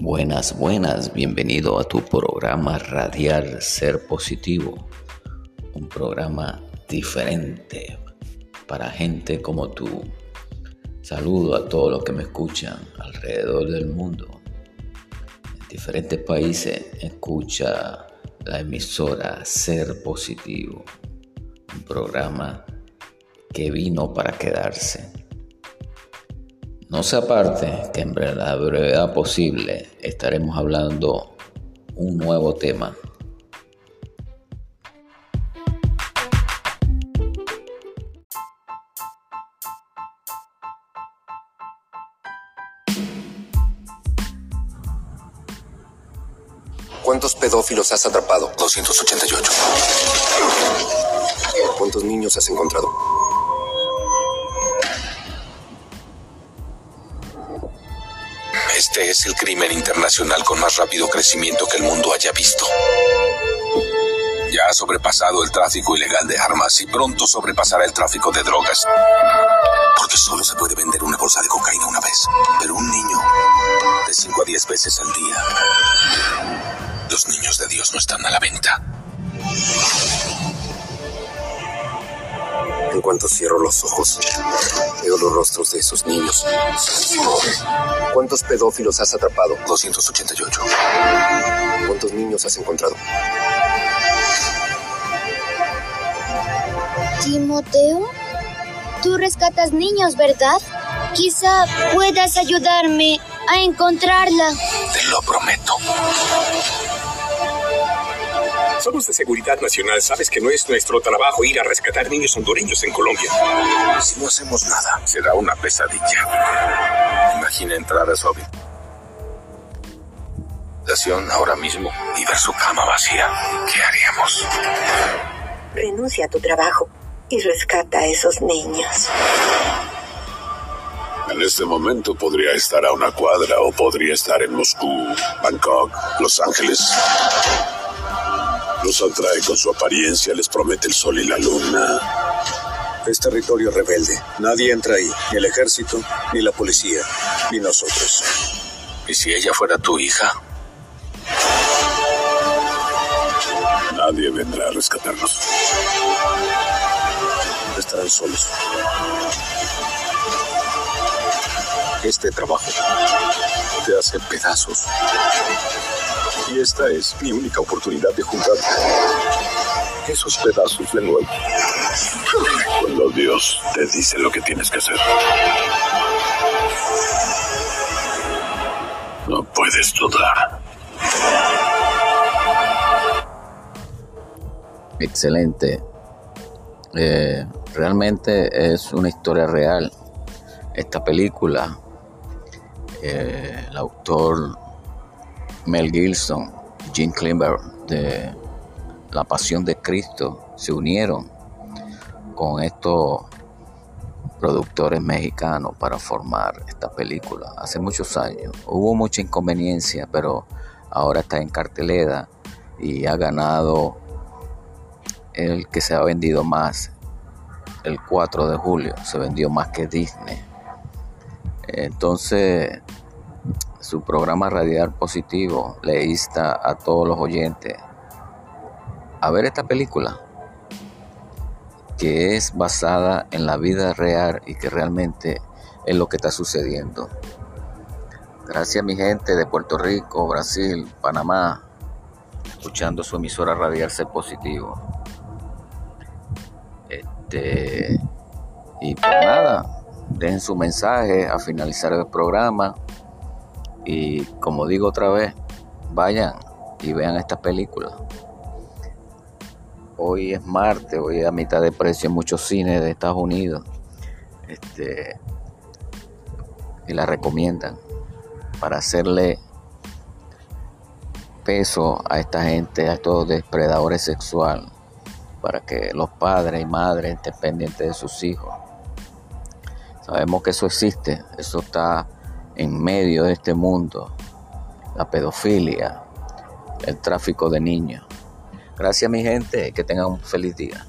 Buenas, buenas, bienvenido a tu programa Radial Ser Positivo, un programa diferente para gente como tú. Saludo a todos los que me escuchan alrededor del mundo. En diferentes países escucha la emisora Ser Positivo, un programa que vino para quedarse. No se aparte que en la brevedad posible estaremos hablando un nuevo tema. ¿Cuántos pedófilos has atrapado? 288. ¿Cuántos niños has encontrado? Este es el crimen internacional con más rápido crecimiento que el mundo haya visto. Ya ha sobrepasado el tráfico ilegal de armas y pronto sobrepasará el tráfico de drogas. Porque solo se puede vender una bolsa de cocaína una vez. Pero un niño de 5 a 10 veces al día. Los niños de Dios no están a la venta. En cuanto cierro los ojos, veo los rostros de esos niños. ¿Cuántos pedófilos has atrapado? 288. ¿Cuántos niños has encontrado? Timoteo, tú rescatas niños, ¿verdad? Quizá puedas ayudarme a encontrarla. Te lo prometo. Somos de Seguridad Nacional. Sabes que no es nuestro trabajo ir a rescatar niños hondureños en Colombia. Si no hacemos nada, será una pesadilla. Imagina entrar a su habitación ahora mismo y ver su cama vacía. ¿Qué haríamos? Renuncia a tu trabajo y rescata a esos niños. En este momento podría estar a una cuadra o podría estar en Moscú, Bangkok, Los Ángeles. Los atrae con su apariencia, les promete el sol y la luna. Es territorio rebelde. Nadie entra ahí, ni el ejército, ni la policía, ni nosotros. ¿Y si ella fuera tu hija? Nadie vendrá a rescatarnos. Estarán solos. Este trabajo te hace pedazos. Y esta es mi única oportunidad de juntar esos pedazos de nuevo. Cuando Dios te dice lo que tienes que hacer. No puedes dudar. Excelente. Eh, realmente es una historia real. Esta película, eh, el autor Mel Gibson Jim Climber de La Pasión de Cristo se unieron con estos productores mexicanos para formar esta película hace muchos años. Hubo mucha inconveniencia, pero ahora está en cartelera y ha ganado el que se ha vendido más. El 4 de julio se vendió más que Disney. Entonces, su programa Radial Positivo le insta a todos los oyentes a ver esta película que es basada en la vida real y que realmente es lo que está sucediendo. Gracias mi gente de Puerto Rico, Brasil, Panamá, escuchando su emisora radial Ser Positivo. Este, y pues nada, dejen su mensaje a finalizar el programa. Y como digo otra vez, vayan y vean esta película. Hoy es martes, hoy es a mitad de precio en muchos cines de Estados Unidos. Este, y la recomiendan para hacerle peso a esta gente, a estos depredadores sexuales, para que los padres y madres estén pendientes de sus hijos. Sabemos que eso existe, eso está en medio de este mundo, la pedofilia, el tráfico de niños. Gracias mi gente, que tengan un feliz día.